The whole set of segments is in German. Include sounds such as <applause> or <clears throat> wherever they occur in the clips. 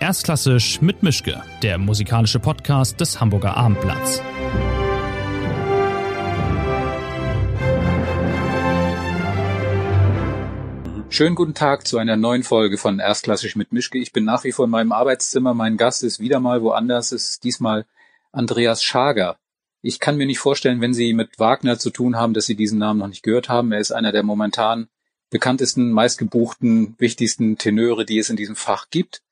Erstklassisch mit Mischke, der musikalische Podcast des Hamburger Abendblatts. Schönen guten Tag zu einer neuen Folge von Erstklassisch mit Mischke. Ich bin nach wie vor in meinem Arbeitszimmer. Mein Gast ist wieder mal woanders. Es ist diesmal Andreas Schager. Ich kann mir nicht vorstellen, wenn Sie mit Wagner zu tun haben, dass Sie diesen Namen noch nicht gehört haben. Er ist einer der momentan bekanntesten, meistgebuchten, wichtigsten Tenöre, die es in diesem Fach gibt.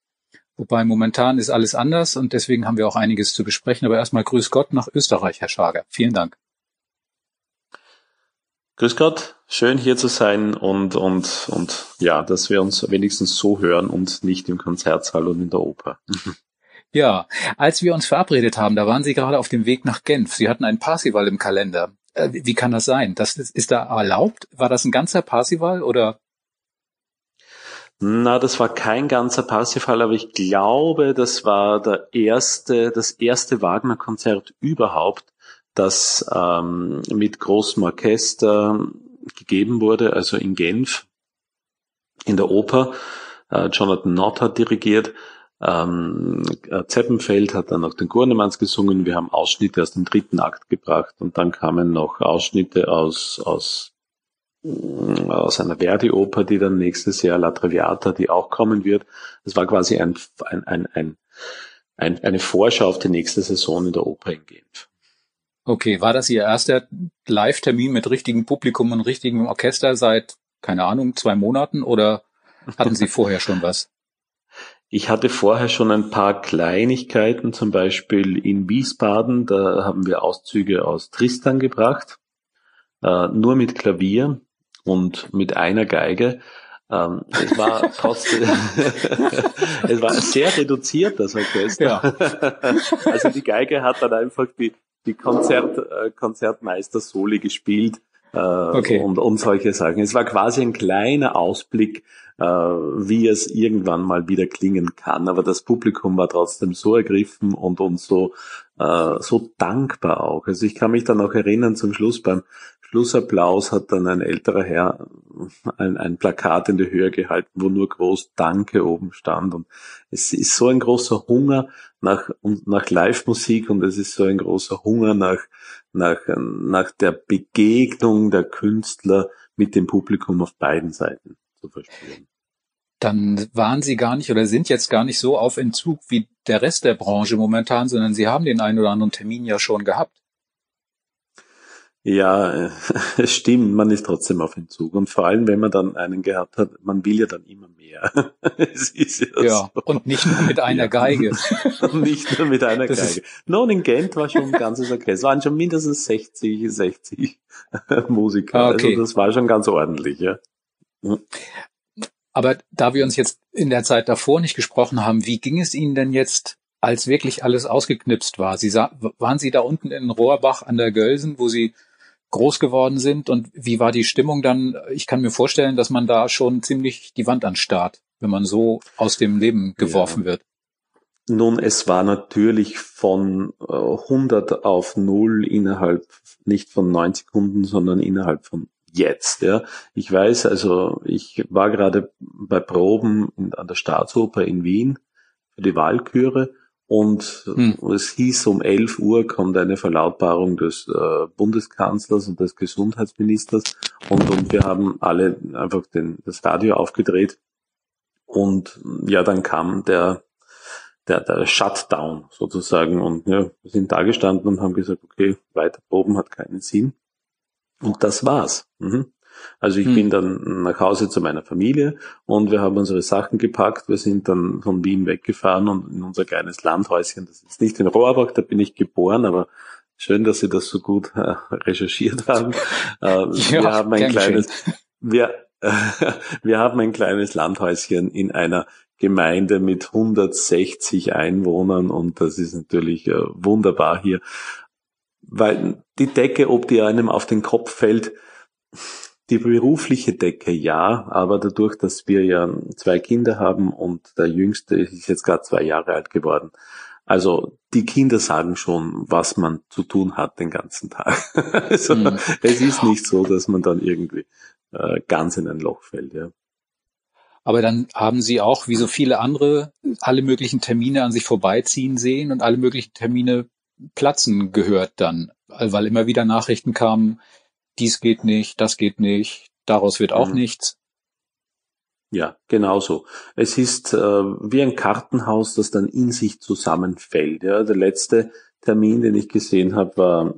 Wobei momentan ist alles anders und deswegen haben wir auch einiges zu besprechen. Aber erstmal Grüß Gott nach Österreich, Herr Schager. Vielen Dank. Grüß Gott, schön hier zu sein und, und, und ja, dass wir uns wenigstens so hören und nicht im Konzertsaal und in der Oper. <laughs> Ja, als wir uns verabredet haben, da waren Sie gerade auf dem Weg nach Genf. Sie hatten ein Parsival im Kalender. Äh, wie kann das sein? Das ist, ist da erlaubt? War das ein ganzer Parsival oder na, das war kein ganzer Parsifal, aber ich glaube, das war der erste, das erste Wagner-Konzert überhaupt, das ähm, mit großem Orchester gegeben wurde, also in Genf, in der Oper. Äh, Jonathan Nott hat dirigiert. Ähm, äh, Zeppenfeld hat dann auch den Gurnemanns gesungen. Wir haben Ausschnitte aus dem dritten Akt gebracht und dann kamen noch Ausschnitte aus, aus aus einer Verdi-Oper, die dann nächstes Jahr La Traviata, die auch kommen wird. Das war quasi ein, ein, ein, ein, ein, eine Vorschau auf die nächste Saison in der Oper in Genf. Okay, war das Ihr erster Live-Termin mit richtigem Publikum und richtigem Orchester seit, keine Ahnung, zwei Monaten oder hatten Sie vorher schon was? Ich hatte vorher schon ein paar Kleinigkeiten, zum Beispiel in Wiesbaden, da haben wir Auszüge aus Tristan gebracht, äh, nur mit Klavier und mit einer Geige. Ähm, es war <laughs> trotzdem, <laughs> es war sehr reduziert, das Orchester. Ja. <laughs> also die Geige hat dann einfach die, die Konzert, äh, Konzertmeister Soli gespielt äh, okay. und, und solche Sachen. Es war quasi ein kleiner Ausblick, äh, wie es irgendwann mal wieder klingen kann. Aber das Publikum war trotzdem so ergriffen und, und so, äh, so dankbar auch. Also ich kann mich dann auch erinnern zum Schluss beim Schlussapplaus hat dann ein älterer Herr ein, ein Plakat in die Höhe gehalten, wo nur groß Danke oben stand. Und es ist so ein großer Hunger nach, nach Live-Musik und es ist so ein großer Hunger nach, nach, nach der Begegnung der Künstler mit dem Publikum auf beiden Seiten zu verspüren. Dann waren Sie gar nicht oder sind jetzt gar nicht so auf Entzug wie der Rest der Branche momentan, sondern Sie haben den einen oder anderen Termin ja schon gehabt. Ja, <laughs> es stimmt, man ist trotzdem auf Entzug. Und vor allem, wenn man dann einen gehabt hat, man will ja dann immer mehr. <laughs> es ist ja, ja so. und nicht nur mit einer ja. Geige. und <laughs> nicht nur mit einer das Geige. Nun, in Gent war schon ein ganzes Orchester. Es waren schon mindestens 60, 60 Musiker. Ah, okay. Also das war schon ganz ordentlich, ja. Aber da wir uns jetzt in der Zeit davor nicht gesprochen haben, wie ging es Ihnen denn jetzt als wirklich alles ausgeknipst war. Sie sah, waren Sie da unten in Rohrbach an der Gölsen, wo Sie groß geworden sind und wie war die Stimmung dann? Ich kann mir vorstellen, dass man da schon ziemlich die Wand anstarrt, wenn man so aus dem Leben geworfen ja. wird. Nun, es war natürlich von 100 äh, auf 0 innerhalb nicht von 90 Sekunden, sondern innerhalb von jetzt. Ja. Ich weiß, also ich war gerade bei Proben an der Staatsoper in Wien für die Wahlküre und hm. es hieß, um 11 Uhr kommt eine Verlautbarung des äh, Bundeskanzlers und des Gesundheitsministers und, und wir haben alle einfach den, das Radio aufgedreht und ja, dann kam der, der, der Shutdown sozusagen und ja, wir sind da gestanden und haben gesagt, okay, weiter proben hat keinen Sinn. Und das war's. Mhm. Also ich hm. bin dann nach Hause zu meiner Familie und wir haben unsere Sachen gepackt. Wir sind dann von Wien weggefahren und in unser kleines Landhäuschen, das ist nicht in Rohrbach, da bin ich geboren, aber schön, dass Sie das so gut äh, recherchiert haben. Äh, <laughs> ja, wir haben ein kleines, wir, äh, <laughs> wir haben ein kleines Landhäuschen in einer Gemeinde mit 160 Einwohnern und das ist natürlich äh, wunderbar hier, weil die Decke, ob die einem auf den Kopf fällt, die berufliche Decke ja, aber dadurch, dass wir ja zwei Kinder haben und der Jüngste ist jetzt gerade zwei Jahre alt geworden, also die Kinder sagen schon, was man zu tun hat den ganzen Tag. <laughs> also, mhm. Es ist nicht so, dass man dann irgendwie äh, ganz in ein Loch fällt. Ja. Aber dann haben sie auch, wie so viele andere, alle möglichen Termine an sich vorbeiziehen sehen und alle möglichen Termine platzen gehört dann, weil immer wieder Nachrichten kamen, dies geht nicht, das geht nicht, daraus wird auch mhm. nichts. Ja, genauso. Es ist äh, wie ein Kartenhaus, das dann in sich zusammenfällt. Ja, der letzte Termin, den ich gesehen habe, war,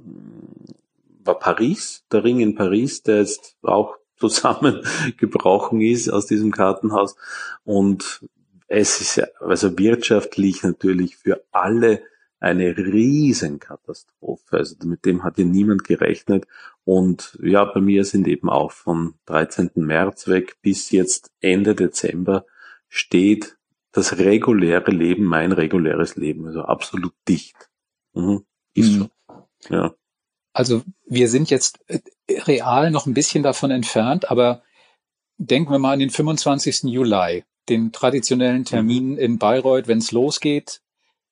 war Paris, der Ring in Paris, der jetzt auch <laughs> zusammengebrochen ist aus diesem Kartenhaus. Und es ist ja, also wirtschaftlich natürlich für alle eine Riesenkatastrophe. Also mit dem hat ja niemand gerechnet. Und ja, bei mir sind eben auch von 13. März weg bis jetzt Ende Dezember steht das reguläre Leben, mein reguläres Leben, also absolut dicht. Mhm. Ist mhm. so. Ja. Also wir sind jetzt äh, real noch ein bisschen davon entfernt, aber denken wir mal an den 25. Juli, den traditionellen Termin mhm. in Bayreuth, wenn es losgeht.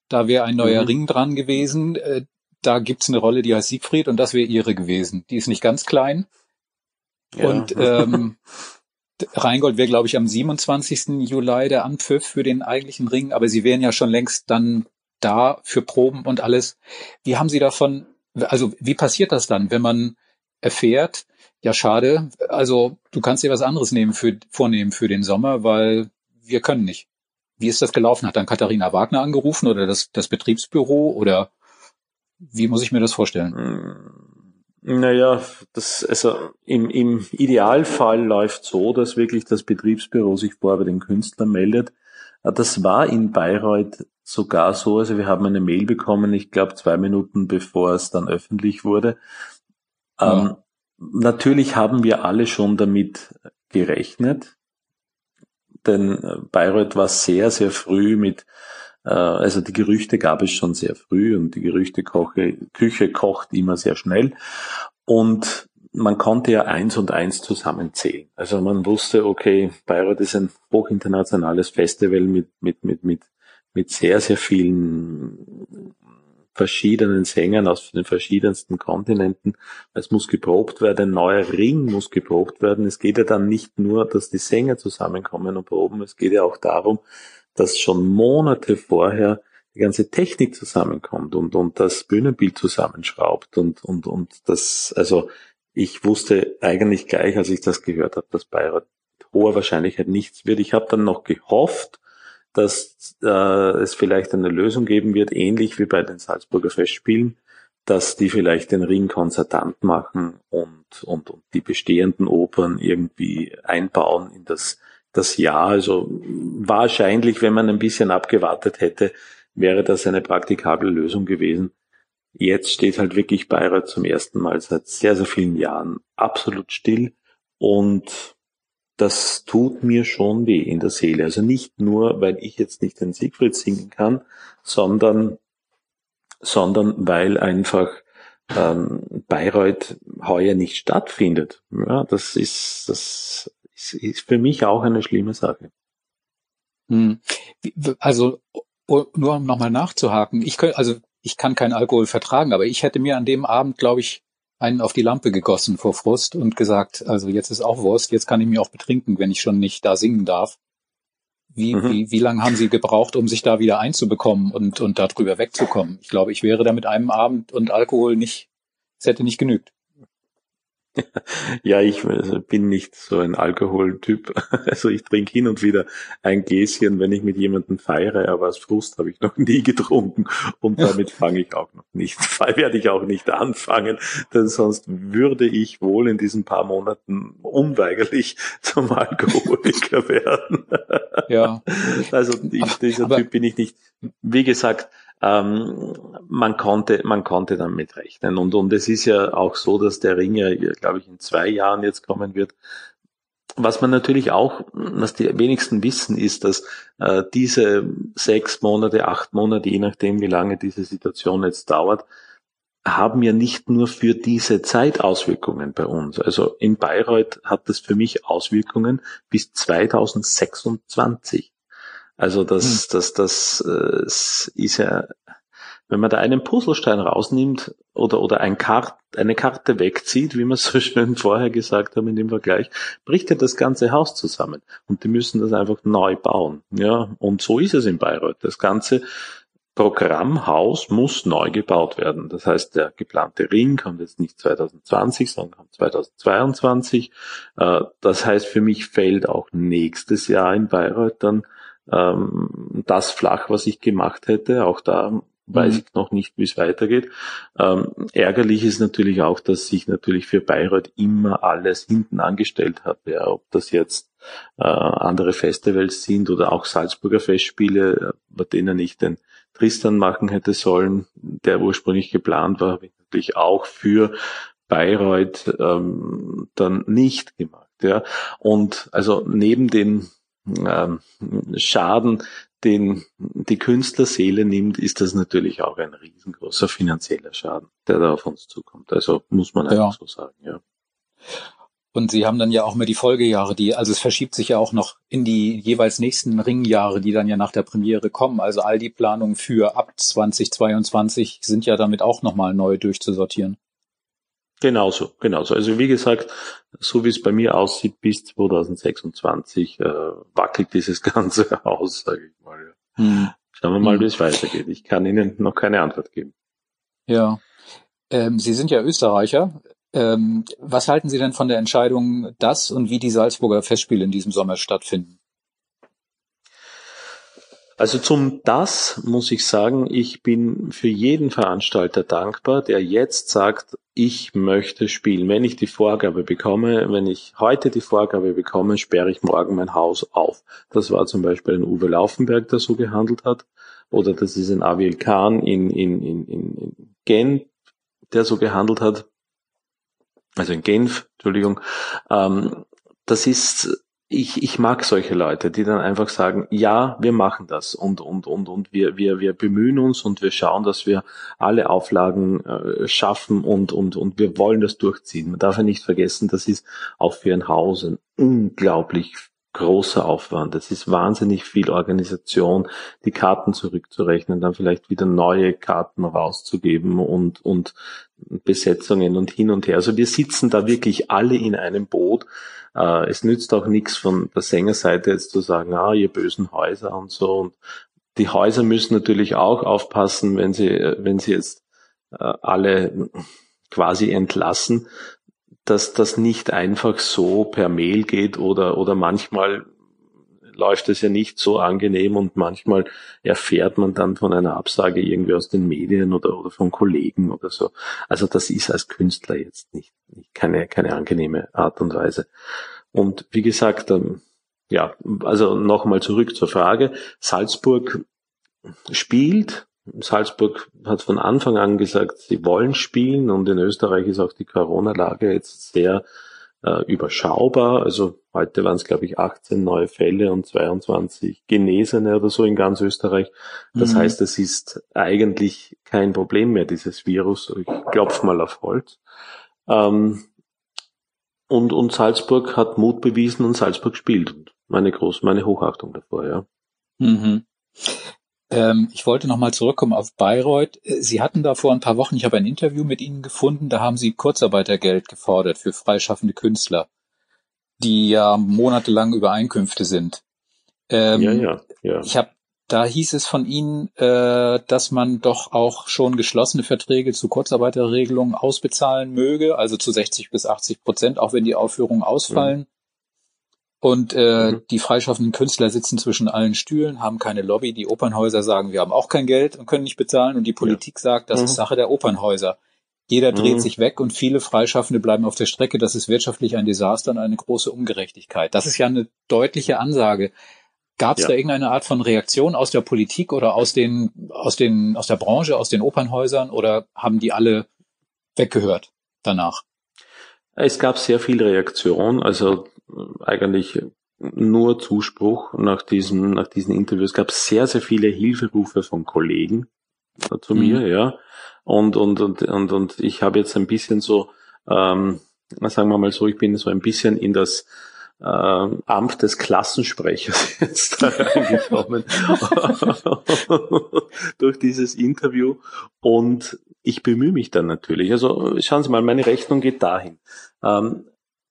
Da wäre ein neuer mhm. Ring dran gewesen. Äh, da gibt's eine Rolle, die heißt Siegfried und das wäre ihre gewesen. Die ist nicht ganz klein. Ja. Und ähm, Rheingold wäre, glaube ich, am 27. Juli der Anpfiff für den eigentlichen Ring, aber sie wären ja schon längst dann da für Proben und alles. Wie haben Sie davon also wie passiert das dann, wenn man erfährt, ja schade, also du kannst dir was anderes nehmen für, vornehmen für den Sommer, weil wir können nicht. Wie ist das gelaufen? Hat dann Katharina Wagner angerufen oder das, das Betriebsbüro oder wie muss ich mir das vorstellen? Hm, naja, das, also im, im Idealfall läuft so, dass wirklich das Betriebsbüro sich vor bei den Künstlern meldet. Das war in Bayreuth sogar so, also wir haben eine Mail bekommen, ich glaube zwei Minuten bevor es dann öffentlich wurde. Ja. Ähm, natürlich haben wir alle schon damit gerechnet, denn äh, Bayreuth war sehr, sehr früh mit, äh, also die Gerüchte gab es schon sehr früh und die Gerüchteküche Küche kocht immer sehr schnell. Und man konnte ja eins und eins zusammenzählen. Also man wusste, okay, Bayreuth ist ein hochinternationales Festival mit, mit, mit, mit mit sehr, sehr vielen verschiedenen Sängern aus den verschiedensten Kontinenten. Es muss geprobt werden, ein neuer Ring muss geprobt werden. Es geht ja dann nicht nur, dass die Sänger zusammenkommen und proben, es geht ja auch darum, dass schon Monate vorher die ganze Technik zusammenkommt und, und das Bühnenbild zusammenschraubt und, und, und das, also ich wusste eigentlich gleich, als ich das gehört habe, dass Bayreuth hoher Wahrscheinlichkeit nichts wird. Ich habe dann noch gehofft, dass äh, es vielleicht eine Lösung geben wird, ähnlich wie bei den Salzburger Festspielen, dass die vielleicht den Ring konzertant machen und, und, und die bestehenden Opern irgendwie einbauen in das, das Jahr. Also wahrscheinlich, wenn man ein bisschen abgewartet hätte, wäre das eine praktikable Lösung gewesen. Jetzt steht halt wirklich Bayreuth zum ersten Mal seit sehr, sehr vielen Jahren absolut still und das tut mir schon weh in der Seele. Also nicht nur, weil ich jetzt nicht den Siegfried singen kann, sondern, sondern weil einfach ähm, Bayreuth heuer nicht stattfindet. Ja, das ist, das ist, ist für mich auch eine schlimme Sache. Hm. Also nur um nochmal nachzuhaken, ich könnte, also ich kann keinen Alkohol vertragen, aber ich hätte mir an dem Abend, glaube ich, einen auf die Lampe gegossen vor Frust und gesagt, also jetzt ist auch Wurst, jetzt kann ich mich auch betrinken, wenn ich schon nicht da singen darf. Wie, mhm. wie, wie lange haben Sie gebraucht, um sich da wieder einzubekommen und, und darüber wegzukommen? Ich glaube, ich wäre da mit einem Abend und Alkohol nicht, es hätte nicht genügt. <laughs> Ja, ich also bin nicht so ein Alkoholtyp. <laughs> Also ich trinke hin und wieder ein Gläschen, wenn ich mit jemandem feiere, aber als Frust habe ich <laughs> noch nie getrunken und damit fange ich auch noch nicht, werde ich auch nicht anfangen, denn sonst würde ich wohl in diesen paar Monaten unweigerlich zum Alkoholiker werden. Ja. Also ich, dieser aber, Typ bin ich nicht. Wie gesagt, ähm, man konnte, man konnte damit rechnen. Und, und es ist ja auch so, dass der Ring ja, glaube ich, in zwei Jahren jetzt kommen wird. Was man natürlich auch, was die wenigsten wissen, ist, dass äh, diese sechs Monate, acht Monate, je nachdem, wie lange diese Situation jetzt dauert, haben ja nicht nur für diese Zeit Auswirkungen bei uns. Also in Bayreuth hat das für mich Auswirkungen bis 2026. Also das, hm. das, das, das äh, ist ja wenn man da einen Puzzlestein rausnimmt oder, oder ein Kart, eine Karte wegzieht, wie wir <laughs> so schön vorher gesagt haben in dem Vergleich, bricht ja das ganze Haus zusammen. Und die müssen das einfach neu bauen. Ja, und so ist es in Bayreuth. Das ganze Programmhaus muss neu gebaut werden. Das heißt, der geplante Ring kommt jetzt nicht 2020, sondern kommt 2022. Äh, das heißt, für mich fällt auch nächstes Jahr in Bayreuth dann ähm, das flach, was ich gemacht hätte. Auch da weiß mhm. ich noch nicht, wie es weitergeht. Ähm, ärgerlich ist natürlich auch, dass sich natürlich für Bayreuth immer alles hinten angestellt hat. Ja, ob das jetzt äh, andere Festivals sind oder auch Salzburger Festspiele, bei denen ich den Tristan machen hätte sollen, der ursprünglich geplant war, habe ich natürlich auch für Bayreuth ähm, dann nicht gemacht. Ja. Und also neben dem ähm, Schaden, den die Künstlerseele nimmt, ist das natürlich auch ein riesengroßer finanzieller Schaden, der da auf uns zukommt. Also muss man einfach ja. so sagen, ja. Und Sie haben dann ja auch mehr die Folgejahre, die, also es verschiebt sich ja auch noch in die jeweils nächsten Ringjahre, die dann ja nach der Premiere kommen. Also all die Planungen für ab 2022 sind ja damit auch nochmal neu durchzusortieren. Genauso, genauso. Also wie gesagt, so wie es bei mir aussieht, bis 2026 äh, wackelt dieses <laughs> ganze Haus, sage ich mal. Hm. Schauen wir mal, hm. wie es weitergeht. Ich kann Ihnen noch keine Antwort geben. Ja. Ähm, Sie sind ja Österreicher. Ähm, was halten Sie denn von der Entscheidung, dass und wie die Salzburger Festspiele in diesem Sommer stattfinden? Also zum das muss ich sagen, ich bin für jeden Veranstalter dankbar, der jetzt sagt, ich möchte spielen. Wenn ich die Vorgabe bekomme, wenn ich heute die Vorgabe bekomme, sperre ich morgen mein Haus auf. Das war zum Beispiel ein Uwe Laufenberg, der so gehandelt hat. Oder das ist ein Aviel Khan in, in, in, in Genf, der so gehandelt hat also in Genf, Entschuldigung, ähm, das ist, ich, ich mag solche Leute, die dann einfach sagen, ja, wir machen das und, und, und, und wir, wir, wir bemühen uns und wir schauen, dass wir alle Auflagen äh, schaffen und, und, und wir wollen das durchziehen. Man darf ja nicht vergessen, das ist auch für ein Haus ein unglaublich großer Aufwand. Es ist wahnsinnig viel Organisation, die Karten zurückzurechnen, dann vielleicht wieder neue Karten rauszugeben und, und Besetzungen und hin und her. Also wir sitzen da wirklich alle in einem Boot. Äh, es nützt auch nichts von der Sängerseite jetzt zu sagen, ah, ihr bösen Häuser und so. Und die Häuser müssen natürlich auch aufpassen, wenn sie, wenn sie jetzt äh, alle quasi entlassen, dass das nicht einfach so per Mail geht oder, oder manchmal läuft es ja nicht so angenehm und manchmal erfährt man dann von einer Absage irgendwie aus den Medien oder, oder von Kollegen oder so. Also das ist als Künstler jetzt nicht, nicht keine, keine angenehme Art und Weise. Und wie gesagt, ähm, ja, also nochmal zurück zur Frage. Salzburg spielt Salzburg hat von Anfang an gesagt, sie wollen spielen und in Österreich ist auch die Corona-Lage jetzt sehr äh, überschaubar. Also heute waren es, glaube ich, 18 neue Fälle und 22 Genesene oder so in ganz Österreich. Das mhm. heißt, es ist eigentlich kein Problem mehr, dieses Virus. Ich klopfe mal auf Holz. Ähm, und, und Salzburg hat Mut bewiesen und Salzburg spielt. Meine groß, meine Hochachtung davor, ja. Mhm. Ähm, ich wollte nochmal zurückkommen auf Bayreuth. Äh, Sie hatten da vor ein paar Wochen, ich habe ein Interview mit Ihnen gefunden, da haben Sie Kurzarbeitergeld gefordert für freischaffende Künstler, die ja monatelang über Einkünfte sind. Ähm, ja, ja, ja. Ich habe da hieß es von Ihnen, äh, dass man doch auch schon geschlossene Verträge zu Kurzarbeiterregelungen ausbezahlen möge, also zu 60 bis 80 Prozent, auch wenn die Aufführungen ausfallen. Mhm. Und äh, mhm. die freischaffenden Künstler sitzen zwischen allen Stühlen, haben keine Lobby. Die Opernhäuser sagen, wir haben auch kein Geld und können nicht bezahlen. Und die Politik ja. sagt, das mhm. ist Sache der Opernhäuser. Jeder dreht mhm. sich weg und viele Freischaffende bleiben auf der Strecke. Das ist wirtschaftlich ein Desaster und eine große Ungerechtigkeit. Das ist ja eine deutliche Ansage. Gab es ja. da irgendeine Art von Reaktion aus der Politik oder aus den, aus den, aus der Branche, aus den Opernhäusern oder haben die alle weggehört danach? Es gab sehr viel Reaktion. Also eigentlich nur Zuspruch nach diesem, nach diesen Interviews. Es gab sehr, sehr viele Hilferufe von Kollegen zu mhm. mir, ja. Und, und, und, und, und ich habe jetzt ein bisschen so, ähm, sagen wir mal so, ich bin so ein bisschen in das äh, Amt des Klassensprechers <laughs> jetzt da reingekommen <laughs> durch dieses Interview und ich bemühe mich dann natürlich. Also schauen Sie mal, meine Rechnung geht dahin. Ähm,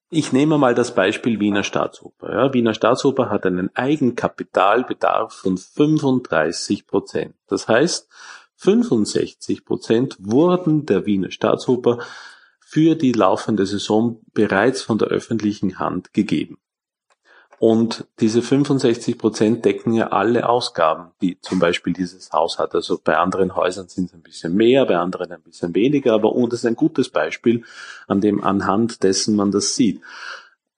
ich nehme mal das Beispiel Wiener Staatsoper. Ja, Wiener Staatsoper hat einen Eigenkapitalbedarf von 35 Prozent. Das heißt, 65 Prozent wurden der Wiener Staatsoper für die laufende Saison bereits von der öffentlichen Hand gegeben. Und diese 65 Prozent decken ja alle Ausgaben, die zum Beispiel dieses Haus hat. Also bei anderen Häusern sind es ein bisschen mehr, bei anderen ein bisschen weniger, aber das ist ein gutes Beispiel, an dem anhand dessen man das sieht.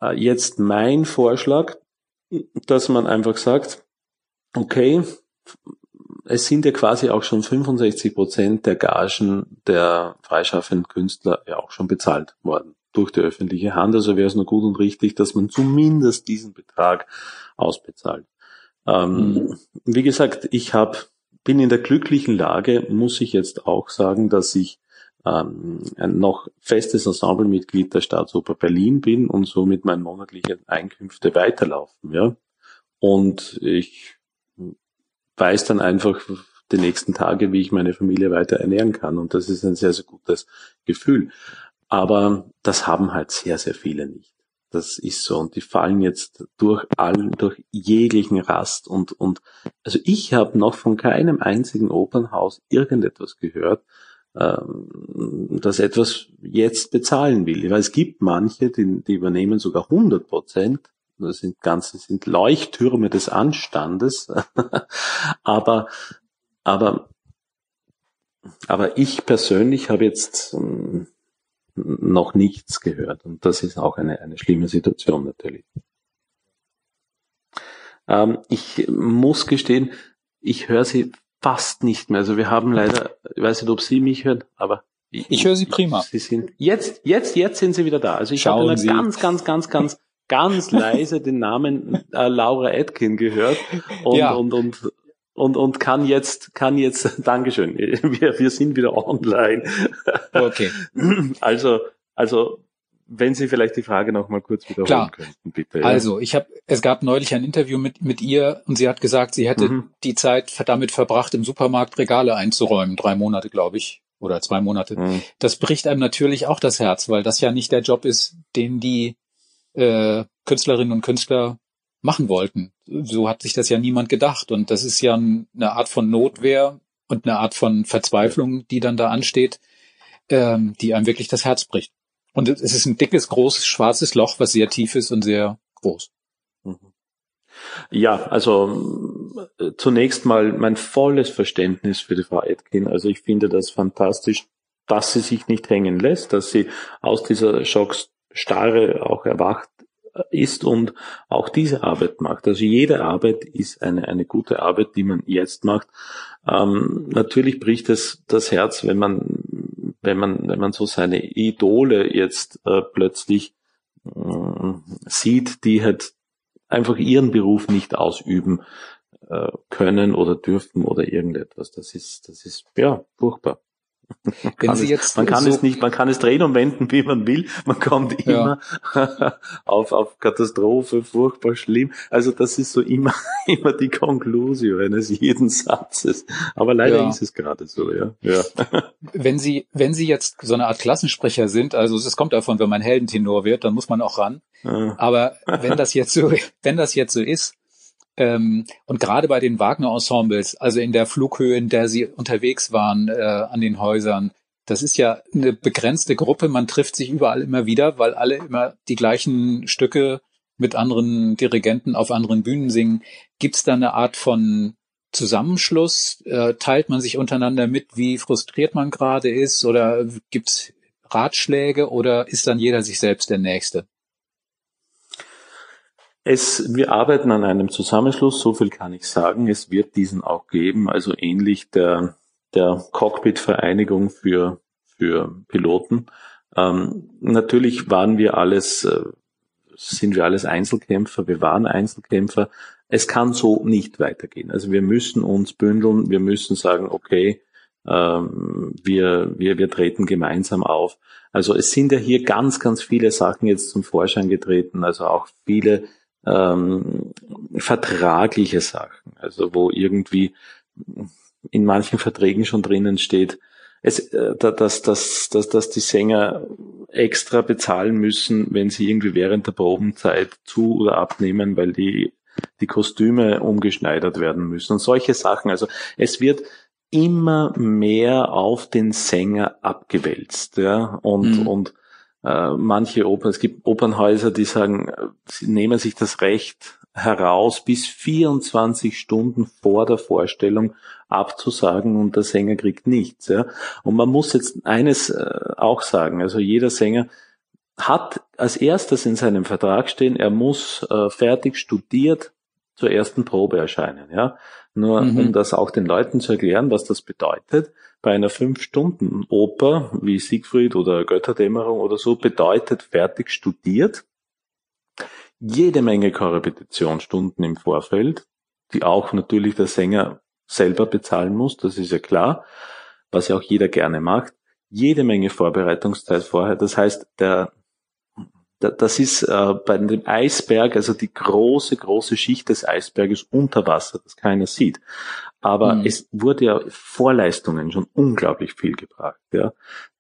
Äh, jetzt mein Vorschlag, dass man einfach sagt, okay, es sind ja quasi auch schon 65 Prozent der Gagen der freischaffenden Künstler ja auch schon bezahlt worden durch die öffentliche Hand. Also wäre es nur gut und richtig, dass man zumindest diesen Betrag ausbezahlt. Ähm, mhm. Wie gesagt, ich hab, bin in der glücklichen Lage, muss ich jetzt auch sagen, dass ich ähm, ein noch festes Ensemblemitglied der Staatsoper Berlin bin und somit meine monatlichen Einkünfte weiterlaufen. Ja? Und ich weiß dann einfach die nächsten Tage, wie ich meine Familie weiter ernähren kann. Und das ist ein sehr, sehr gutes Gefühl. Aber das haben halt sehr, sehr viele nicht. Das ist so. Und die fallen jetzt durch allen, durch jeglichen Rast und, und, also ich habe noch von keinem einzigen Opernhaus irgendetwas gehört, ähm, das etwas jetzt bezahlen will. Weil es gibt manche, die, die übernehmen sogar 100 Prozent. Das sind ganze, sind Leuchttürme des Anstandes. <laughs> aber, aber, aber ich persönlich habe jetzt, ähm, noch nichts gehört. Und das ist auch eine, eine schlimme Situation natürlich. Ähm, ich muss gestehen, ich höre Sie fast nicht mehr. Also wir haben leider, ich weiß nicht, ob Sie mich hören, aber ich, ich höre Sie prima. Sie sind jetzt, jetzt, jetzt sind Sie wieder da. Also ich habe ganz, ganz, ganz, ganz, ganz <laughs> leise den Namen äh, Laura Atkin gehört und, ja. und, und und, und kann jetzt, kann jetzt, <laughs> Dankeschön, wir, wir sind wieder online. Okay. <laughs> Also, also, wenn Sie vielleicht die Frage noch mal kurz wiederholen Klar. könnten, bitte. Ja. Also, ich habe, es gab neulich ein Interview mit, mit ihr und sie hat gesagt, sie hätte mhm. die Zeit damit verbracht, im Supermarkt Regale einzuräumen, drei Monate, glaube ich, oder zwei Monate. Mhm. Das bricht einem natürlich auch das Herz, weil das ja nicht der Job ist, den die äh, Künstlerinnen und Künstler machen wollten. So hat sich das ja niemand gedacht. Und das ist ja eine Art von Notwehr und eine Art von Verzweiflung, die dann da ansteht, ähm, die einem wirklich das Herz bricht. Und es ist ein dickes, großes, schwarzes Loch, was sehr tief ist und sehr groß. Mhm. Ja, also äh, zunächst mal mein volles Verständnis für die Frau Etkin. Also ich finde das fantastisch, dass sie sich nicht hängen lässt, dass sie aus dieser Schocksstarre auch erwacht ist und auch diese Arbeit macht. Also jede Arbeit ist eine, eine gute Arbeit, die man jetzt macht. Ähm, natürlich bricht es das Herz, wenn man, wenn man, wenn man so seine Idole jetzt äh, plötzlich äh, sieht, die halt einfach ihren Beruf nicht ausüben äh, können oder dürfen oder irgendetwas. Das ist, das ist, ja, furchtbar. Wenn Sie es, jetzt man kann so es nicht, man kann es drehen und wenden, wie man will. Man kommt immer ja. <laughs> auf, auf Katastrophe, furchtbar schlimm. Also das ist so immer, <laughs> immer die Konklusion eines jeden Satzes. Aber leider ja. ist es gerade so, ja. ja. <laughs> Wenn Sie, wenn Sie jetzt so eine Art Klassensprecher sind, also es kommt davon, wenn man Heldentenor wird, dann muss man auch ran. Aber wenn das jetzt so, wenn das jetzt so ist, ähm, und gerade bei den Wagner-Ensembles, also in der Flughöhe, in der sie unterwegs waren äh, an den Häusern, das ist ja eine begrenzte Gruppe. Man trifft sich überall immer wieder, weil alle immer die gleichen Stücke mit anderen Dirigenten auf anderen Bühnen singen. Gibt es da eine Art von Zusammenschluss? Äh, teilt man sich untereinander mit, wie frustriert man gerade ist? Oder gibt es Ratschläge oder ist dann jeder sich selbst der Nächste? Es, wir arbeiten an einem Zusammenschluss, so viel kann ich sagen. Es wird diesen auch geben, also ähnlich der, der Cockpit-Vereinigung für, für Piloten. Ähm, natürlich waren wir alles, äh, sind wir alles Einzelkämpfer, wir waren Einzelkämpfer. Es kann so nicht weitergehen. Also wir müssen uns bündeln, wir müssen sagen, okay, ähm, wir, wir, wir treten gemeinsam auf. Also es sind ja hier ganz, ganz viele Sachen jetzt zum Vorschein getreten, also auch viele ähm, vertragliche Sachen, also wo irgendwie in manchen Verträgen schon drinnen steht, es, äh, dass, dass, dass, dass die Sänger extra bezahlen müssen, wenn sie irgendwie während der Probenzeit zu oder abnehmen, weil die, die Kostüme umgeschneidert werden müssen und solche Sachen. Also es wird immer mehr auf den Sänger abgewälzt, ja, und, mhm. und äh, manche Opern, es gibt Opernhäuser, die sagen, sie nehmen sich das Recht heraus, bis 24 Stunden vor der Vorstellung abzusagen und der Sänger kriegt nichts. Ja. Und man muss jetzt eines äh, auch sagen, also jeder Sänger hat als erstes in seinem Vertrag stehen, er muss äh, fertig studiert zur ersten Probe erscheinen. Ja. Nur mhm. um das auch den Leuten zu erklären, was das bedeutet. Bei einer Fünf-Stunden-Oper wie Siegfried oder Götterdämmerung oder so bedeutet fertig studiert jede Menge Korrepetitionsstunden im Vorfeld, die auch natürlich der Sänger selber bezahlen muss, das ist ja klar, was ja auch jeder gerne macht. Jede Menge Vorbereitungszeit vorher. Das heißt, der das ist äh, bei dem Eisberg, also die große, große Schicht des Eisberges unter Wasser, das keiner sieht. Aber mhm. es wurde ja Vorleistungen schon unglaublich viel gebracht. Ja.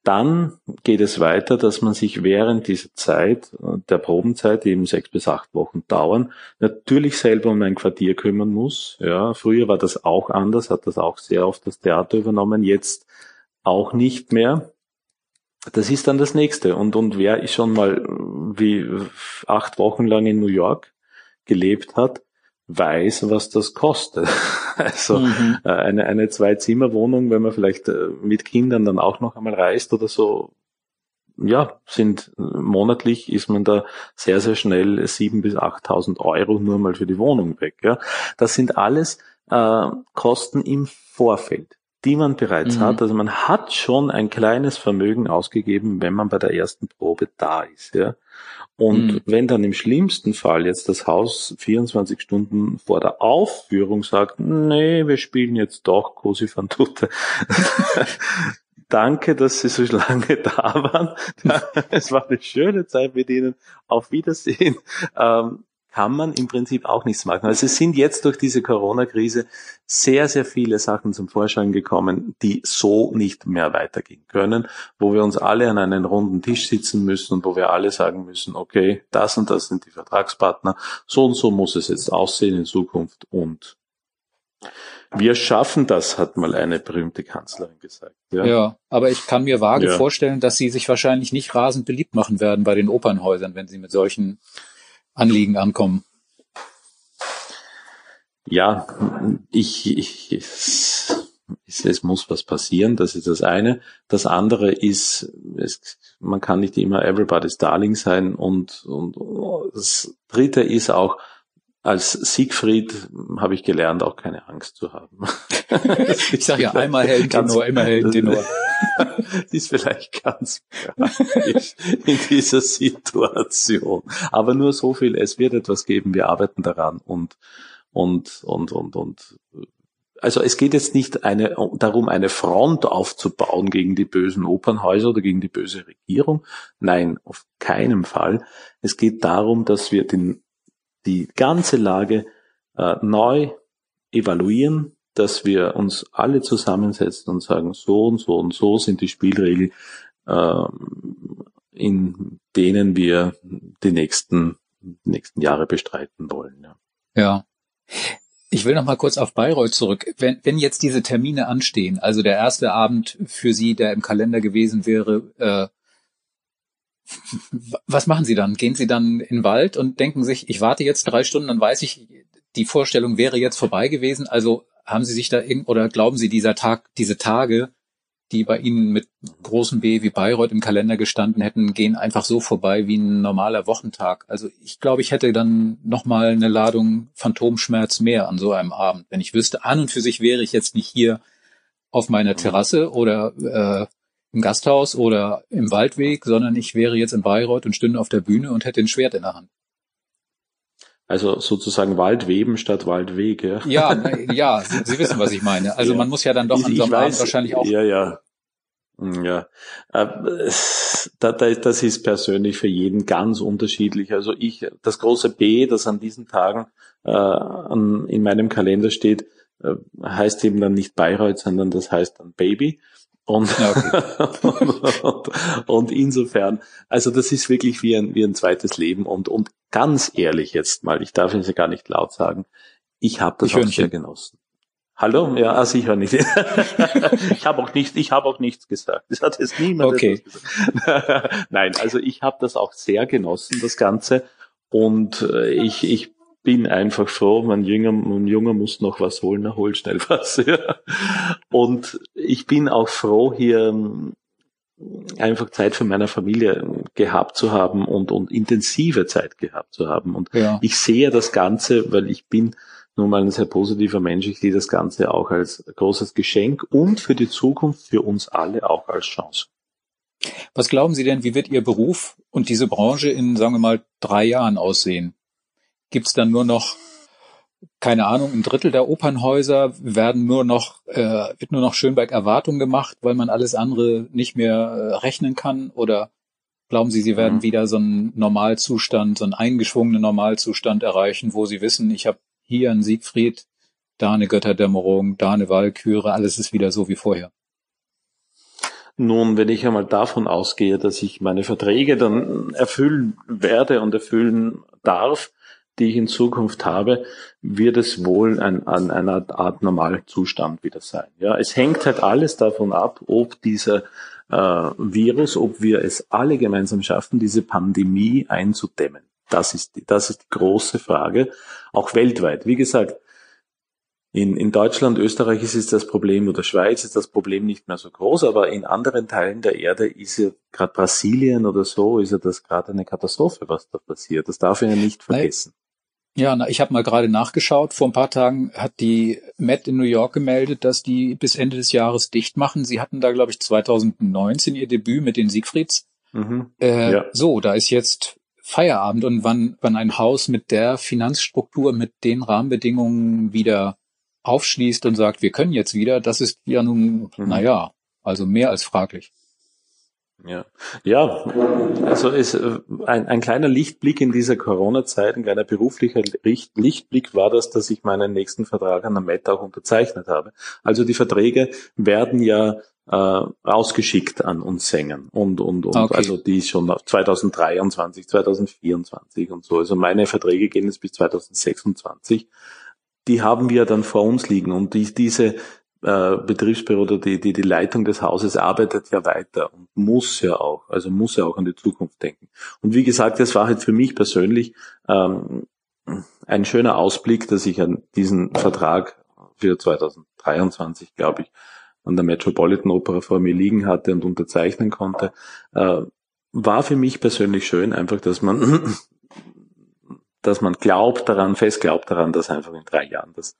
Dann geht es weiter, dass man sich während dieser Zeit, äh, der Probenzeit, die eben sechs bis acht Wochen dauern, natürlich selber um ein Quartier kümmern muss. Ja. Früher war das auch anders, hat das auch sehr oft das Theater übernommen, jetzt auch nicht mehr. Das ist dann das nächste. Und, und wer schon mal wie acht Wochen lang in New York gelebt hat, weiß, was das kostet. <laughs> Also mhm. Äh, eine, eine Zwei-Zimmer-Wohnung, wenn man vielleicht äh, mit Kindern dann auch noch einmal reist oder so, ja, sind monatlich ist man da sehr, sehr schnell sieben bis achttausend Euro nur mal für die Wohnung weg. Ja. Das sind alles äh, Kosten im Vorfeld die man bereits mhm. hat. Also man hat schon ein kleines Vermögen ausgegeben, wenn man bei der ersten Probe da ist. Ja. Und mhm. wenn dann im schlimmsten Fall jetzt das Haus 24 Stunden vor der Aufführung sagt, nee, wir spielen jetzt doch Cosi van Tutte. <laughs> Danke, dass Sie so lange da waren. <laughs> es war eine schöne Zeit mit Ihnen. Auf Wiedersehen. Ähm, kann man im Prinzip auch nichts machen. Also es sind jetzt durch diese Corona-Krise sehr, sehr viele Sachen zum Vorschein gekommen, die so nicht mehr weitergehen können, wo wir uns alle an einen runden Tisch sitzen müssen und wo wir alle sagen müssen, okay, das und das sind die Vertragspartner, so und so muss es jetzt aussehen in Zukunft und wir schaffen das, hat mal eine berühmte Kanzlerin gesagt. Ja, ja aber ich kann mir vage ja. vorstellen, dass sie sich wahrscheinlich nicht rasend beliebt machen werden bei den Opernhäusern, wenn sie mit solchen Anliegen ankommen? Ja, ich, ich es, es muss was passieren, das ist das eine. Das andere ist, es, man kann nicht immer everybody's darling sein und, und das dritte ist auch, als Siegfried habe ich gelernt, auch keine Angst zu haben. <laughs> ich sage ja einmal Heldentenor, immer Heldentenor. das <laughs> ist vielleicht ganz praktisch in dieser Situation. Aber nur so viel, es wird etwas geben, wir arbeiten daran und, und, und, und, und, also es geht jetzt nicht eine, darum, eine Front aufzubauen gegen die bösen Opernhäuser oder gegen die böse Regierung. Nein, auf keinen Fall. Es geht darum, dass wir den die ganze Lage äh, neu evaluieren, dass wir uns alle zusammensetzen und sagen, so und so und so sind die Spielregeln, äh, in denen wir die nächsten, die nächsten Jahre bestreiten wollen. Ja. ja. Ich will noch mal kurz auf Bayreuth zurück. Wenn, wenn jetzt diese Termine anstehen, also der erste Abend für Sie, der im Kalender gewesen wäre, äh, was machen Sie dann? Gehen Sie dann in den Wald und denken sich, ich warte jetzt drei Stunden, dann weiß ich, die Vorstellung wäre jetzt vorbei gewesen. Also haben Sie sich da irgend oder glauben Sie dieser Tag, diese Tage, die bei Ihnen mit großem B wie Bayreuth im Kalender gestanden hätten, gehen einfach so vorbei wie ein normaler Wochentag. Also ich glaube, ich hätte dann nochmal eine Ladung Phantomschmerz mehr an so einem Abend, wenn ich wüsste, an und für sich wäre ich jetzt nicht hier auf meiner Terrasse oder äh, im Gasthaus oder im Waldweg, sondern ich wäre jetzt in Bayreuth und stünde auf der Bühne und hätte ein Schwert in der Hand. Also sozusagen Waldweben statt Waldweg, ja. Ja, <laughs> ja, Sie, Sie wissen, was ich meine. Also ja. man muss ja dann doch an so einem Abend wahrscheinlich auch. Ja, ja. Hm, ja, äh, das ist persönlich für jeden ganz unterschiedlich. Also ich, das große B, das an diesen Tagen äh, in meinem Kalender steht, äh, heißt eben dann nicht Bayreuth, sondern das heißt dann Baby. Und, okay. <laughs> und, und, insofern, also das ist wirklich wie ein, wie ein zweites Leben. Und, und ganz ehrlich jetzt mal, ich darf es ja gar nicht laut sagen, ich habe das ich auch sehr genossen. Hallo? Ja, ah, sicher nicht. <laughs> ich habe auch nicht, ich habe auch nichts gesagt. Das hat jetzt niemand okay. gesagt. <laughs> Nein, also ich habe das auch sehr genossen, das Ganze. Und äh, ich, ich bin einfach froh, mein Jünger, mein Junge muss noch was holen, er holt schnell <laughs> was. Ja. Und ich bin auch froh, hier ähm, einfach Zeit für meine Familie gehabt zu haben und, und intensive Zeit gehabt zu haben. Und ja. ich sehe das Ganze, weil ich bin nun mal ein sehr positiver Mensch. Ich sehe das Ganze auch als großes Geschenk und für die Zukunft für uns alle auch als Chance. Was glauben Sie denn, wie wird Ihr Beruf und diese Branche in, sagen wir mal, drei Jahren aussehen? Gibt es dann nur noch, keine Ahnung, ein Drittel der Opernhäuser werden nur noch, äh, wird nur noch Schönberg Erwartung gemacht, weil man alles andere nicht mehr äh, rechnen kann? Oder glauben Sie, Sie werden mhm. wieder so einen Normalzustand, so einen eingeschwungenen Normalzustand erreichen, wo Sie wissen, ich habe hier ein Siegfried, da eine Götterdämmerung, da eine Walküre, alles ist wieder so wie vorher. Nun, wenn ich einmal davon ausgehe, dass ich meine Verträge dann erfüllen werde und erfüllen darf, die ich in Zukunft habe, wird es wohl ein, an einer Art Normalzustand wieder sein. Ja, es hängt halt alles davon ab, ob dieser äh, Virus, ob wir es alle gemeinsam schaffen, diese Pandemie einzudämmen. Das ist, die, das ist die große Frage, auch weltweit. Wie gesagt, in, in Deutschland, Österreich ist es das Problem oder Schweiz ist das Problem nicht mehr so groß, aber in anderen Teilen der Erde ist ja gerade Brasilien oder so, ist ja das gerade eine Katastrophe, was da passiert. Das darf ich ja nicht vergessen. Ja, na, ich habe mal gerade nachgeschaut. Vor ein paar Tagen hat die Met in New York gemeldet, dass die bis Ende des Jahres dicht machen. Sie hatten da, glaube ich, 2019 ihr Debüt mit den Siegfrieds. Mhm, äh, ja. So, da ist jetzt Feierabend und wann, wann ein Haus mit der Finanzstruktur, mit den Rahmenbedingungen wieder aufschließt und sagt, wir können jetzt wieder, das ist ja nun, mhm. naja, also mehr als fraglich. Ja, ja, also ist äh, ein, ein kleiner Lichtblick in dieser Corona-Zeit, ein kleiner beruflicher Lichtblick war das, dass ich meinen nächsten Vertrag an der Met auch unterzeichnet habe. Also die Verträge werden ja äh, ausgeschickt an uns Sängern und und und okay. also die ist schon 2023, 2024 und so. Also meine Verträge gehen jetzt bis 2026. Die haben wir dann vor uns liegen und die, diese äh, Betriebsbüro oder die, die, die Leitung des Hauses arbeitet ja weiter und muss ja auch, also muss ja auch an die Zukunft denken. Und wie gesagt, das war halt für mich persönlich ähm, ein schöner Ausblick, dass ich an diesen Vertrag für 2023, glaube ich, an der Metropolitan Opera vor mir liegen hatte und unterzeichnen konnte, äh, war für mich persönlich schön, einfach, dass man, <clears throat> dass man glaubt daran, fest glaubt daran, dass einfach in drei Jahren das,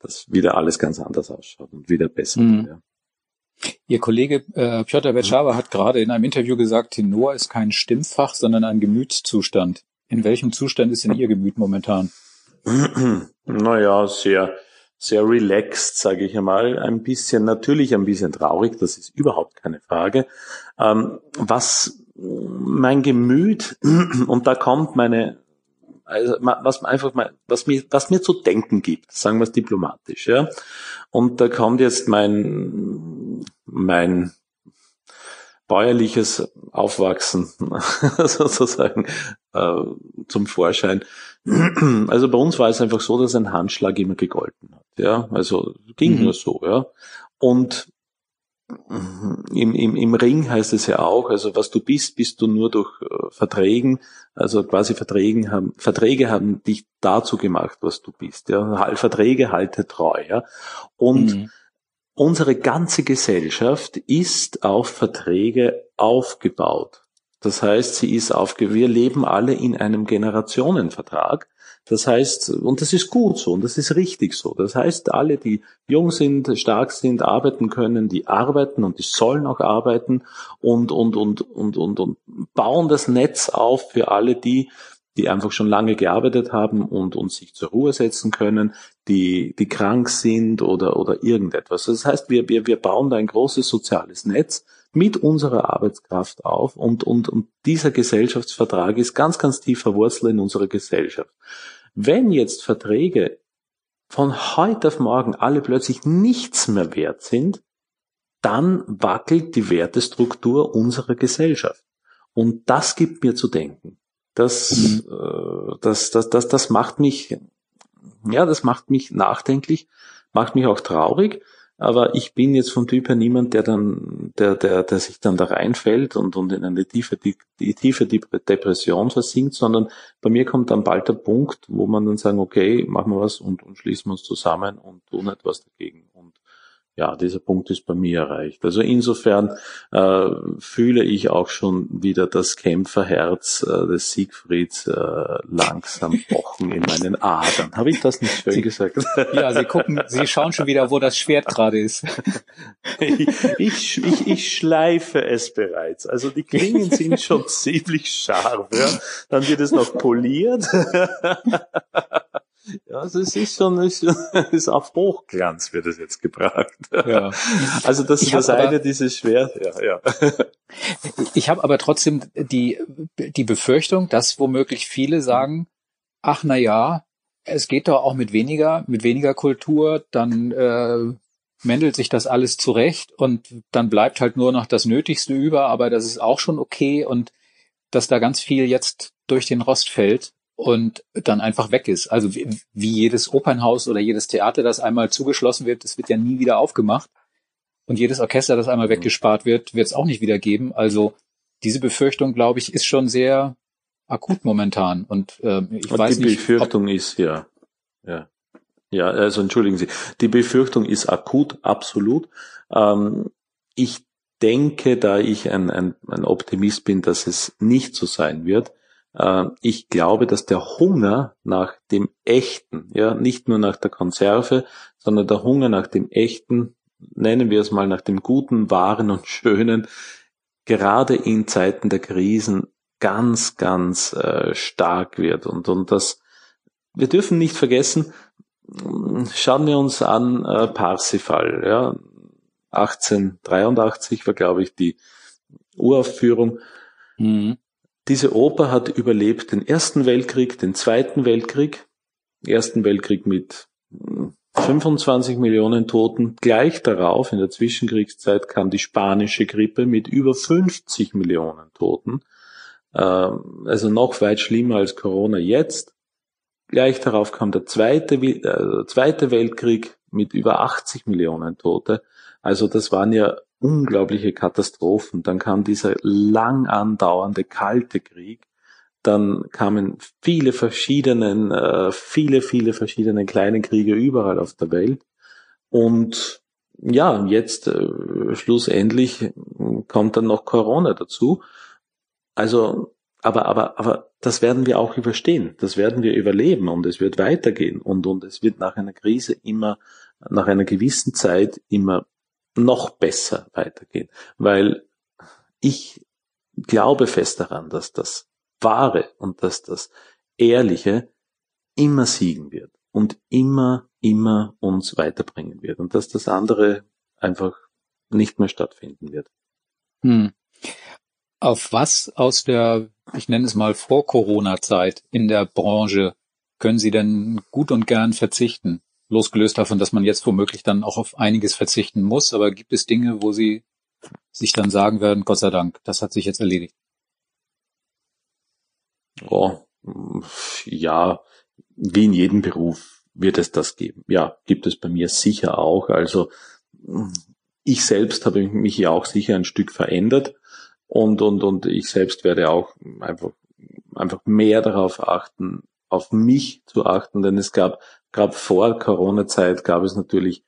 das wieder alles ganz anders ausschaut und wieder besser mhm. Ja. Ihr Kollege äh, Piotr Betschava hat gerade in einem Interview gesagt, Tenor ist kein Stimmfach, sondern ein Gemütszustand. In welchem Zustand ist denn Ihr Gemüt momentan? <clears throat> Naja, sehr, sehr relaxed, sage ich einmal. Ein bisschen, natürlich ein bisschen traurig, das ist überhaupt keine Frage. Ähm, was mein Gemüt, <clears throat> und da kommt meine, also was einfach mal, was mir, was mir zu denken gibt, sagen wir es diplomatisch, ja. Und da kommt jetzt mein, mein bäuerliches Aufwachsen <laughs> sozusagen äh, zum Vorschein. Also bei uns war es einfach so, dass ein Handschlag immer gegolten hat. Ja, also ging mhm. nur so. Ja, und im, im, im Ring heißt es ja auch, also was du bist, bist du nur durch äh, Verträgen, also quasi Verträgen haben, Verträge haben dich dazu gemacht, was du bist. Ja, Verträge halte treu. Ja, und mhm unsere ganze Gesellschaft ist auf Verträge aufgebaut. Das heißt, sie ist aufge wir leben alle in einem Generationenvertrag. Das heißt, und das ist gut so und das ist richtig so. Das heißt, alle, die jung sind, stark sind, arbeiten können, die arbeiten und die sollen auch arbeiten und, und, und, und, und, und bauen das Netz auf für alle die, die einfach schon lange gearbeitet haben und, und sich zur Ruhe setzen können, die, die krank sind oder, oder irgendetwas. Das heißt, wir, wir, wir bauen da ein großes soziales Netz mit unserer Arbeitskraft auf und, und, und dieser Gesellschaftsvertrag ist ganz, ganz tief verwurzelt in unserer Gesellschaft. Wenn jetzt Verträge von heute auf morgen alle plötzlich nichts mehr wert sind, dann wackelt die Wertestruktur unserer Gesellschaft. Und das gibt mir zu denken. Das, mhm. äh, das, das, das, das macht mich, ja, das macht mich nachdenklich, macht mich auch traurig. Aber ich bin jetzt vom Typ her niemand, der dann, der, der, der sich dann da reinfällt und, und in eine tiefe, die, tiefe Depression versinkt, sondern bei mir kommt dann bald der Punkt, wo man dann sagen, okay, machen wir was und, und schließen wir uns zusammen und tun etwas dagegen. Und ja, dieser Punkt ist bei mir erreicht. Also insofern äh, fühle ich auch schon wieder das Kämpferherz äh, des Siegfrieds äh, langsam <laughs> pochen in meinen Adern. Habe ich das nicht schön Sie, gesagt? Ja, Sie gucken, Sie schauen schon wieder, wo das Schwert gerade ist. ich, ich, ich, ich schleife es bereits. Also die Klingen sind schon ziemlich scharf. Ja? Dann wird es noch poliert. <laughs> Ja, also es ist schon, ist, <laughs> ist auf Hochglanz wird es jetzt gebracht. Ja. <laughs> Also das ist das eine, dieses Schwert, ja, ja. Ich habe aber trotzdem die, die Befürchtung, dass womöglich viele sagen, ach na ja, es geht doch auch mit weniger, mit weniger Kultur, dann äh, mändelt sich das alles zurecht und dann bleibt halt nur noch das Nötigste über, aber das ist auch schon okay und dass da ganz viel jetzt durch den Rost fällt und dann einfach weg ist. Also wie, wie jedes Opernhaus oder jedes Theater, das einmal zugeschlossen wird, das wird ja nie wieder aufgemacht. Und jedes Orchester, das einmal weggespart wird, wird es auch nicht wieder geben. Also diese Befürchtung, glaube ich, ist schon sehr akut momentan. Und äh, ich Und weiß die nicht. Die Befürchtung ist ja, ja, ja. Also entschuldigen Sie, die Befürchtung ist akut, absolut. Ähm, ich denke, da ich ein, ein, ein Optimist bin, dass es nicht so sein wird, ich glaube, dass der Hunger nach dem Echten, ja, nicht nur nach der Konserve, sondern der Hunger nach dem Echten, nennen wir es mal nach dem Guten, Wahren und Schönen, gerade in Zeiten der Krisen ganz, ganz äh, stark wird. Und, und das, wir dürfen nicht vergessen, schauen wir uns an äh, Parsifal, ja, 1883 war, glaube ich, die Uraufführung. Mhm. Diese Oper hat überlebt den Ersten Weltkrieg, den Zweiten Weltkrieg, Ersten Weltkrieg mit 25 hm, Millionen Toten. Gleich darauf, in der Zwischenkriegszeit, kam die spanische Grippe mit über 50 Millionen Toten. Ähm, also noch weit schlimmer als Corona jetzt. Gleich darauf kam der Zweite, äh, Zweite Weltkrieg mit über 80 Millionen Tote. Also das waren ja unglaubliche Katastrophen. Dann kam dieser lang andauernde kalte Krieg. Dann kamen viele verschiedene, äh, viele, viele verschiedene kleine Kriege überall auf der Welt. Und ja, jetzt äh, schlussendlich kommt dann noch Corona dazu. Also, aber, aber, aber das werden wir auch überstehen. Das werden wir überleben und es wird weitergehen und, und es wird nach einer Krise immer, nach einer gewissen Zeit immer noch besser weitergehen. Weil ich glaube fest daran, dass das Wahre und dass das Ehrliche immer siegen wird und immer, immer uns weiterbringen wird und dass das andere einfach nicht mehr stattfinden wird. Hm. Auf was aus der, ich nenne es mal Vor-Corona-Zeit in der Branche können Sie denn gut und gern verzichten? Losgelöst davon, dass man jetzt womöglich dann auch auf einiges verzichten muss, aber gibt es Dinge, wo Sie sich dann sagen werden, Gott sei Dank, das hat sich jetzt erledigt? Oh, ja, wie in jedem Beruf wird es das geben. Ja, gibt es bei mir sicher auch. Also ich selbst habe mich ja auch sicher ein Stück verändert und, und, und ich selbst werde auch einfach, einfach mehr darauf achten, auf mich zu achten, denn es gab gerade vor Corona-Zeit gab es natürlich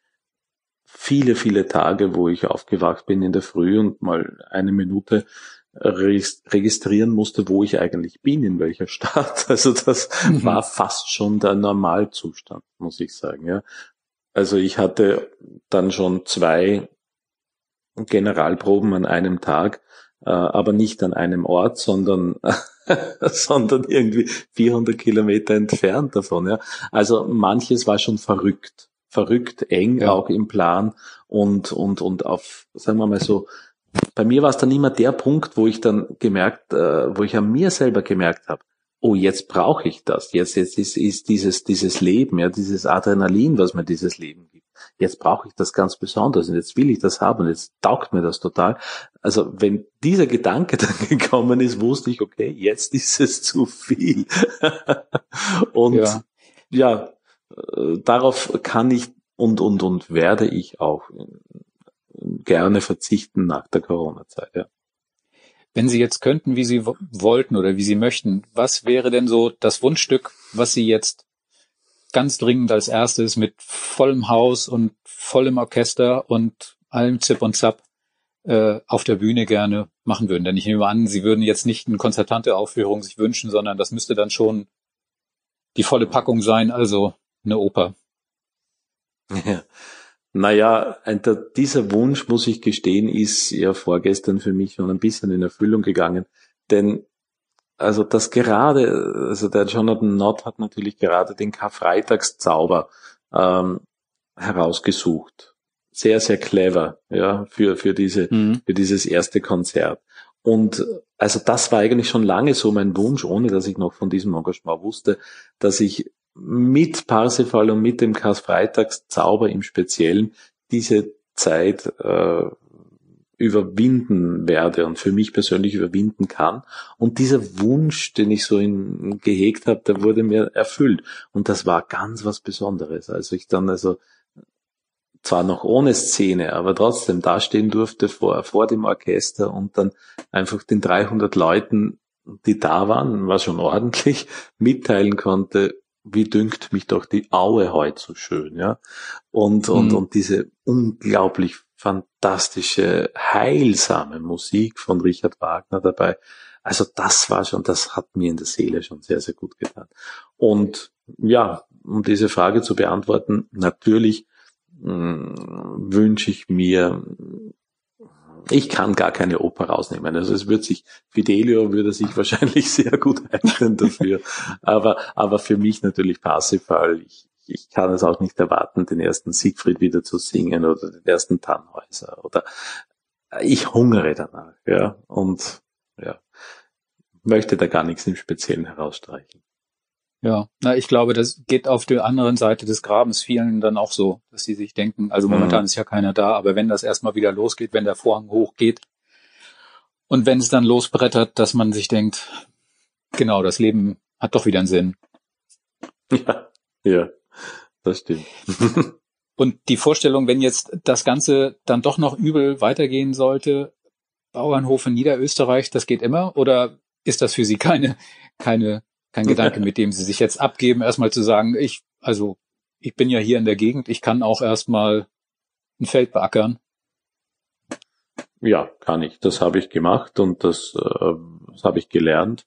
viele, viele Tage, wo ich aufgewacht bin in der Früh und mal eine Minute registrieren musste, wo ich eigentlich bin, in welcher <laughs> Stadt. Also das mhm. war fast schon der Normalzustand, muss ich sagen. Ja. Also ich hatte dann schon zwei Generalproben an einem Tag, äh, aber nicht an einem Ort, sondern <laughs> sondern irgendwie 400 Kilometer entfernt davon. Ja. Also manches war schon verrückt, verrückt eng ja. auch im Plan und und und auf, sagen wir mal so. Bei mir war es dann immer der Punkt, wo ich dann gemerkt, äh, wo ich an mir selber gemerkt habe, oh, jetzt brauche ich das. Jetzt, jetzt ist, ist dieses, dieses Leben, ja, dieses Adrenalin, was mir dieses Leben gibt. Jetzt brauche ich das ganz besonders und jetzt will ich das haben und jetzt taugt mir das total. Also wenn dieser Gedanke <laughs> dann gekommen ist, wusste ich, okay, jetzt ist es zu viel. <laughs> und ja. ja, äh, darauf kann ich und, und, und werde ich auch gerne verzichten nach der Corona-Zeit, ja. Wenn Sie jetzt könnten, wie Sie wollten oder wie Sie möchten, was wäre denn so das Wunschstück, was Sie jetzt ganz dringend als erstes mit vollem Haus und vollem Orchester und allem Zip und Zap äh, auf der Bühne gerne machen würden? Denn ich nehme an, Sie würden jetzt nicht eine konzertante Aufführung sich wünschen, sondern das müsste dann schon die volle Packung sein, also eine Oper. Ja. Naja, dieser Wunsch, muss ich gestehen, ist ja vorgestern für mich schon ein bisschen in Erfüllung gegangen. Denn also das gerade, also der Jonathan Nott hat natürlich gerade den Karfreitagszauber ähm, herausgesucht. Sehr, sehr clever, ja, für, für diese, mhm. für dieses erste Konzert. Und also das war eigentlich schon lange so mein Wunsch, ohne dass ich noch von diesem Engagement wusste, dass ich mit Parsifal und mit dem Karfreitagszauber im Speziellen diese Zeit äh, überwinden werde und für mich persönlich überwinden kann. Und dieser Wunsch, den ich so in, gehegt habe, der wurde mir erfüllt. Und das war ganz was Besonderes. Also ich dann also zwar noch ohne Szene, aber trotzdem dastehen durfte vor, vor dem Orchester und dann einfach den 300 Leuten, die da waren, war schon <laughs> ordentlich, mitteilen konnte, wie dünkt mich doch die Aue heute so schön, ja. Und, und, mhm. und diese unglaublich fantastische, heilsame Musik von Richard Wagner dabei. Also das war schon, das hat mir in der Seele schon sehr, sehr gut getan. Und ja, um diese Frage zu beantworten, natürlich mm, wünsche ich mir ich kann gar keine Oper rausnehmen. Also es wird sich, Fidelio würde sich <laughs> wahrscheinlich sehr gut eignen dafür. aber, aber für mich natürlich Parsifal. Ich, ich kann es auch nicht erwarten, den ersten Siegfried wieder zu singen oder den ersten Tannhäuser oder ich hungere danach, ja. Und, ja, möchte da gar nichts im Speziellen herausstreichen. Ja, na, ich glaube, das geht auf der anderen Seite des Grabens vielen dann auch so, dass sie sich denken, also momentan mhm. ist ja keiner da, aber wenn das erstmal wieder losgeht, wenn der Vorhang hochgeht und wenn es dann losbrettert, dass man sich denkt, genau, das Leben hat doch wieder einen Sinn. Ja, ja, das stimmt. <laughs> und die Vorstellung, wenn jetzt das Ganze dann doch noch übel weitergehen sollte, Bauernhof in Niederösterreich, das geht immer, oder ist das für Sie keine, keine kein Gedanke, <laughs> mit dem sie sich jetzt abgeben, erstmal zu sagen, ich, also, ich bin ja hier in der Gegend, ich kann auch erstmal ein Feld beackern. Ja, kann ich. Das habe ich gemacht und das, äh, das habe ich gelernt.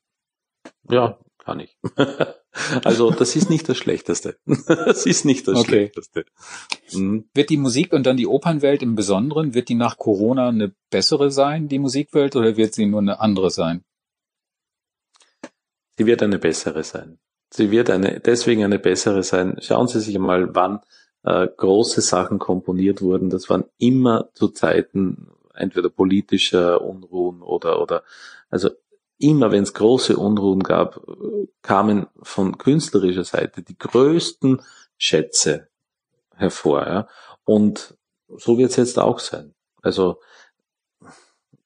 Ja, kann ich. <laughs> also das ist nicht das Schlechteste. <laughs> das ist nicht das okay. Schlechteste. Mhm. Wird die Musik und dann die Opernwelt im Besonderen, wird die nach Corona eine bessere sein, die Musikwelt, oder wird sie nur eine andere sein? Sie wird eine bessere sein. Sie wird eine, deswegen eine bessere sein. Schauen Sie sich mal, wann äh, große Sachen komponiert wurden. Das waren immer zu Zeiten entweder politischer Unruhen oder, oder, also immer wenn es große Unruhen gab, kamen von künstlerischer Seite die größten Schätze hervor. Ja? Und so wird es jetzt auch sein. Also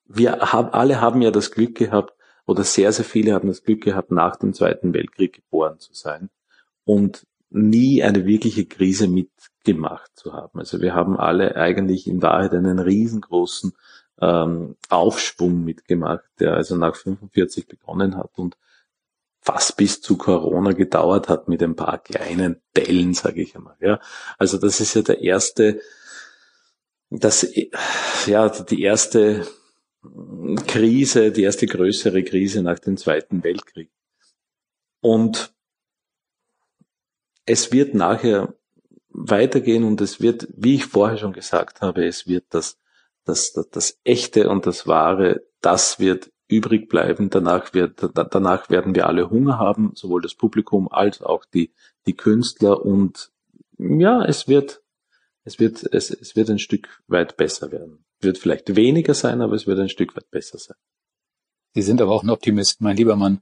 wir haben, alle haben ja das Glück gehabt, oder sehr, sehr viele haben das Glück gehabt, nach dem Zweiten Weltkrieg geboren zu sein und nie eine wirkliche Krise mitgemacht zu haben. Also wir haben alle eigentlich in Wahrheit einen riesengroßen ähm, Aufschwung mitgemacht, der also nach 45 begonnen hat und fast bis zu Corona gedauert hat mit ein paar kleinen Dellen, sage ich einmal. Ja, also das ist ja der erste, das ja die erste Krise, die erste größere Krise nach dem Zweiten Weltkrieg. Und es wird nachher weitergehen und es wird, wie ich vorher schon gesagt habe, es wird das, das, das, das Echte und das Wahre, das wird übrig bleiben. Danach, wird, danach werden wir alle Hunger haben, sowohl das Publikum als auch die, die Künstler. Und ja, es wird, es wird, es, es wird ein Stück weit besser werden. Wird vielleicht weniger sein, aber es wird ein Stück weit besser sein. Sie sind aber auch ein Optimist, mein lieber Mann.